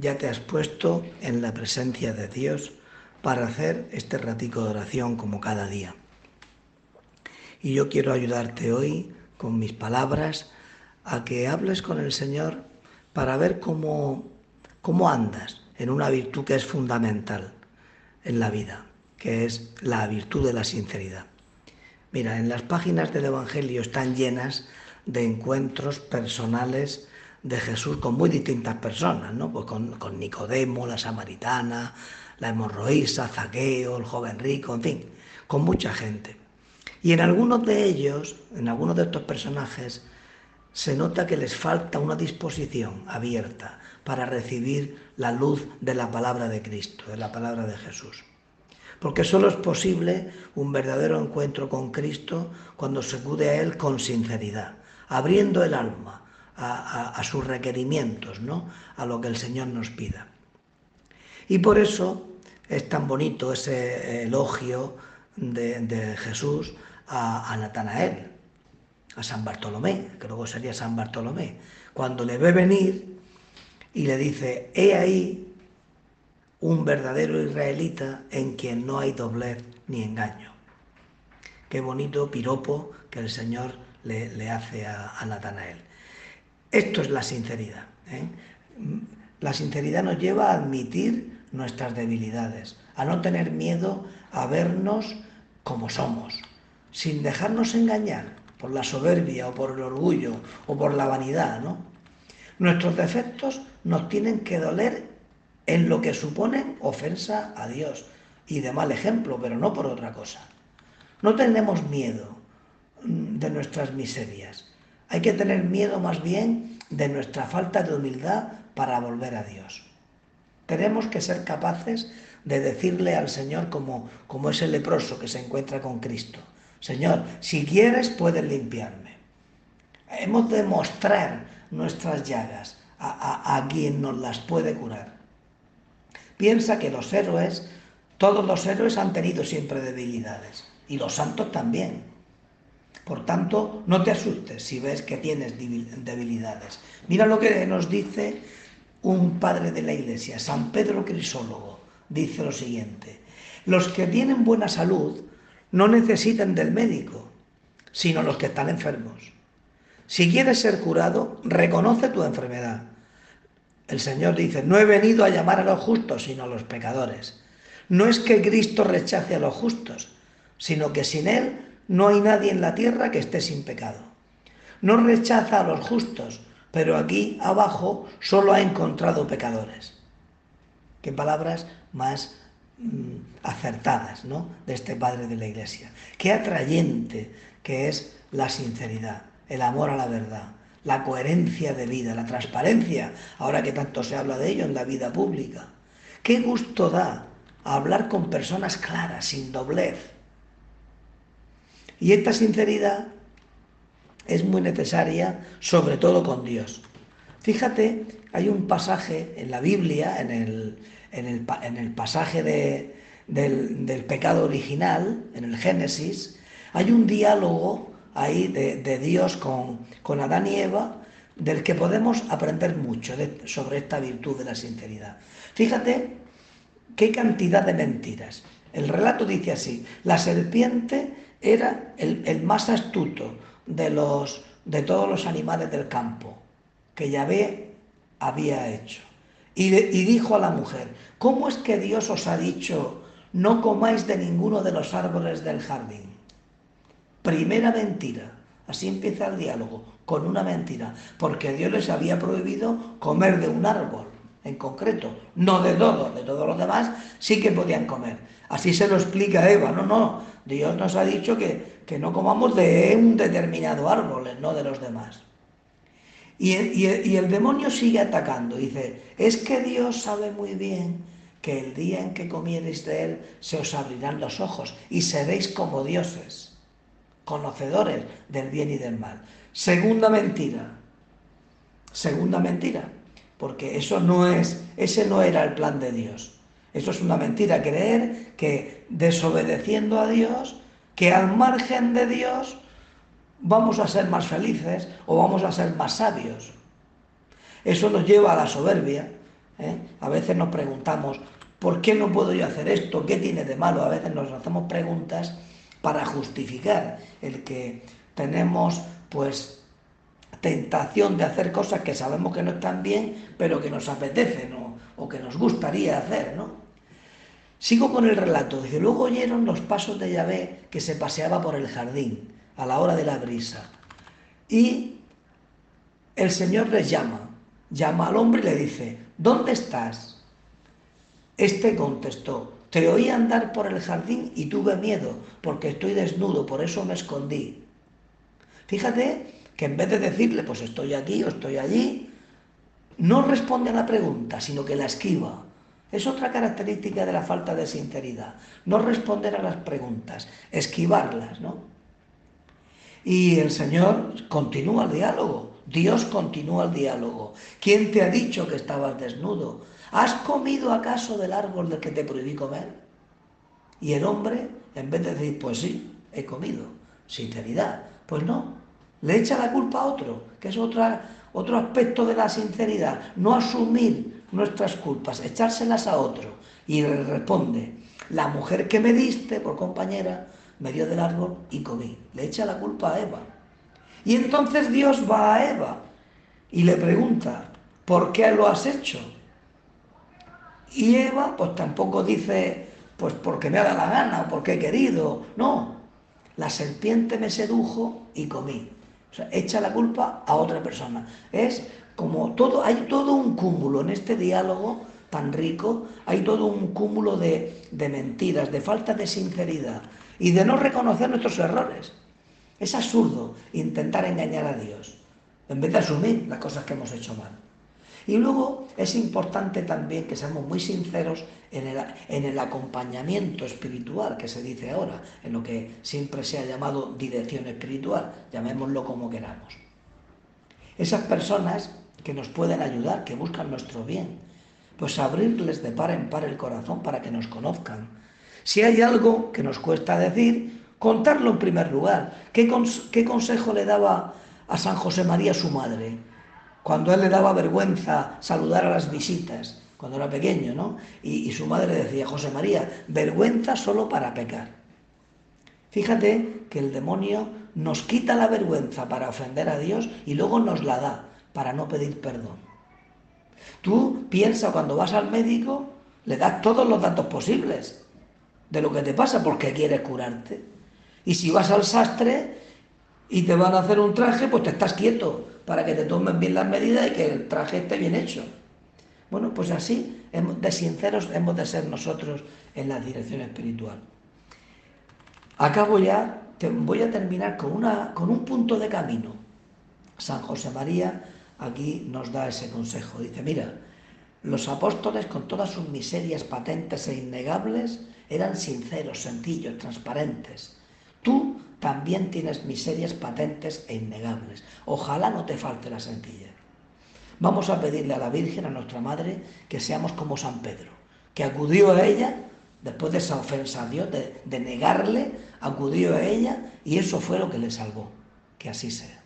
ya te has puesto en la presencia de Dios para hacer este ratico de oración como cada día. Y yo quiero ayudarte hoy con mis palabras a que hables con el Señor para ver cómo, cómo andas en una virtud que es fundamental en la vida, que es la virtud de la sinceridad. Mira, en las páginas del Evangelio están llenas de encuentros personales de Jesús con muy distintas personas, ¿no? Pues con, con Nicodemo, la samaritana, la hemorroísa, Zaqueo, el joven rico, en fin, con mucha gente. Y en algunos de ellos, en algunos de estos personajes, se nota que les falta una disposición abierta para recibir la luz de la palabra de Cristo, de la palabra de Jesús. Porque solo es posible un verdadero encuentro con Cristo cuando se acude a Él con sinceridad, abriendo el alma a, sus requerimientos, ¿no? a lo que el Señor nos pida. Y por eso es tan bonito ese elogio de, Jesús a, a Natanael, a San Bartolomé, que luego sería San Bartolomé, cuando le ve venir y le dice, he ahí un verdadero israelita en quien no hay doblez ni engaño. Qué bonito piropo que el Señor le, hace a, Natanael. Esto es la sinceridad. ¿eh? La sinceridad nos lleva a admitir nuestras debilidades, a no tener miedo a vernos como somos, sin dejarnos engañar por la soberbia o por el orgullo o por la vanidad, ¿no? Nuestros defectos nos tienen que doler en lo que suponen ofensa a Dios y de mal ejemplo, pero no por otra cosa. No tenemos miedo mm, de nuestras miserias. Hay que tener miedo más bien de nuestra falta de humildad para volver a Dios. Tenemos que ser capaces de decirle al Señor como, como ese leproso que se encuentra con Cristo. Señor, si quieres puedes limpiarme. Hemos de mostrar nuestras llagas a, a quien nos las puede curar. Piensa que los héroes, todos los héroes han tenido siempre debilidades y los santos también. Por tanto, no te asustes si ves que tienes debilidades. Mira lo que nos dice un padre de la iglesia, San Pedro Crisólogo, dice lo siguiente, los que tienen buena salud no necesitan del médico, sino los que están enfermos. Si quieres ser curado, reconoce tu enfermedad. El Señor dice, no he venido a llamar a los justos, sino a los pecadores. No es que Cristo rechace a los justos, sino que sin Él no hay nadie en la tierra que esté sin pecado. No rechaza a los justos, pero aquí abajo solo ha encontrado pecadores. Qué palabras más Mm, acertadas ¿no? de este padre de la iglesia. Qué atrayente que es la sinceridad, el amor a la verdad, la coherencia de vida, la transparencia, ahora que tanto se habla de ello en la vida pública. Qué gusto da hablar con personas claras, sin doblez. Y esta sinceridad es muy necesaria, sobre todo con Dios. Fíjate, hay un pasaje en la Biblia, en el, en el, pasaje del, pecado original, en el Génesis, hay un diálogo ahí de, Dios con, con, Adán y Eva del que podemos aprender mucho sobre esta virtud de la sinceridad. Fíjate qué cantidad de mentiras. El relato dice así, la serpiente era el, más astuto de, los, de todos los animales del campo que Yahvé había hecho. Y, dijo a la mujer, ¿cómo es que Dios os ha dicho, no comáis de ninguno de los árboles del jardín? Primera mentira. Así empieza el diálogo, con una mentira, porque Dios les había prohibido comer de un árbol en concreto, no de todo, de todos los demás sí que podían comer. Así se lo explica Eva, no, no, Dios nos ha dicho que, que no comamos de un determinado árbol, no de los demás. Y el, demonio sigue atacando. Dice, es que Dios sabe muy bien que el día en que comiereis de él se os abrirán los ojos y seréis como dioses, conocedores del bien y del mal. Segunda mentira. Segunda mentira. Porque eso no es, ese no era el plan de Dios. Eso es una mentira, creer que desobedeciendo a Dios, que al margen de Dios, vamos a ser más felices o vamos a ser más sabios. Eso nos lleva a la soberbia, ¿eh? A veces nos preguntamos, ¿por qué no puedo yo hacer esto? ¿Qué tiene de malo? A veces nos hacemos preguntas para justificar el que tenemos pues tentación de hacer cosas que sabemos que no están bien, pero que nos apetecen o, o que nos gustaría hacer, ¿no? Sigo con el relato. Dice, luego oyeron los pasos de Yahvé que se paseaba por el jardín a la hora de la brisa. Y el Señor les llama, llama al hombre y le dice, ¿dónde estás? Este contestó, te oí andar por el jardín y tuve miedo porque estoy desnudo, por eso me escondí. Fíjate que en vez de decirle, pues estoy aquí o estoy allí, no responde a la pregunta, sino que la esquiva. Es otra característica de la falta de sinceridad. No responder a las preguntas, esquivarlas, ¿no? Y el Señor continúa el diálogo. Dios continúa el diálogo. ¿Quién te ha dicho que estabas desnudo? ¿Has comido acaso del árbol del que te prohibí comer? Y el hombre, en vez de decir, pues sí, he comido, sinceridad, pues no, le echa la culpa a otro, que es otro aspecto de la sinceridad, no asumir nuestras culpas, echárselas a otro. Y le responde, la mujer que me diste por compañera me dio del árbol y comí. Le echa la culpa a Eva. Y entonces Dios va a Eva y le pregunta, ¿por qué lo has hecho? Y Eva pues tampoco dice, pues porque me ha dado la gana porque he querido. No, la serpiente me sedujo y comí. O sea, echa la culpa a otra persona. Es como todo, hay todo un cúmulo en este diálogo tan rico, hay todo un cúmulo de, de mentiras, de falta de sinceridad y de no reconocer nuestros errores. Es absurdo intentar engañar a Dios en vez de asumir las cosas que hemos hecho mal. Y luego es importante también que seamos muy sinceros en el, en el, acompañamiento espiritual que se dice ahora, en lo que siempre se ha llamado dirección espiritual, llamémoslo como queramos. Esas personas que nos pueden ayudar, que buscan nuestro bien. Pues abrirles de par en par el corazón para que nos conozcan. Si hay algo que nos cuesta decir, contarlo en primer lugar. ¿Qué, qué consejo le daba a San José María su madre? Cuando él le daba vergüenza saludar a las visitas, cuando era pequeño, ¿no? Y, su madre decía, José María, vergüenza solo para pecar. Fíjate que el demonio nos quita la vergüenza para ofender a Dios y luego nos la da para no pedir perdón. Tú piensa cuando vas al médico, le das todos los datos posibles de lo que te pasa porque quieres curarte. Y si vas al sastre y te van a hacer un traje, pues te estás quieto para que te tomen bien las medidas y que el traje esté bien hecho. Bueno, pues así de sinceros hemos de ser nosotros en la dirección espiritual. Acabo ya, voy a terminar con, una, con un punto de camino. San José María aquí nos da ese consejo. Dice, mira, los apóstoles con todas sus miserias patentes e innegables eran sinceros, sencillos, transparentes. Tú también tienes miserias patentes e innegables. Ojalá no te falte la sencillez. Vamos a pedirle a la Virgen, a nuestra Madre, que seamos como San Pedro, que acudió a ella después de esa ofensa a Dios, de, de negarle, acudió a ella y eso fue lo que le salvó. Que así sea.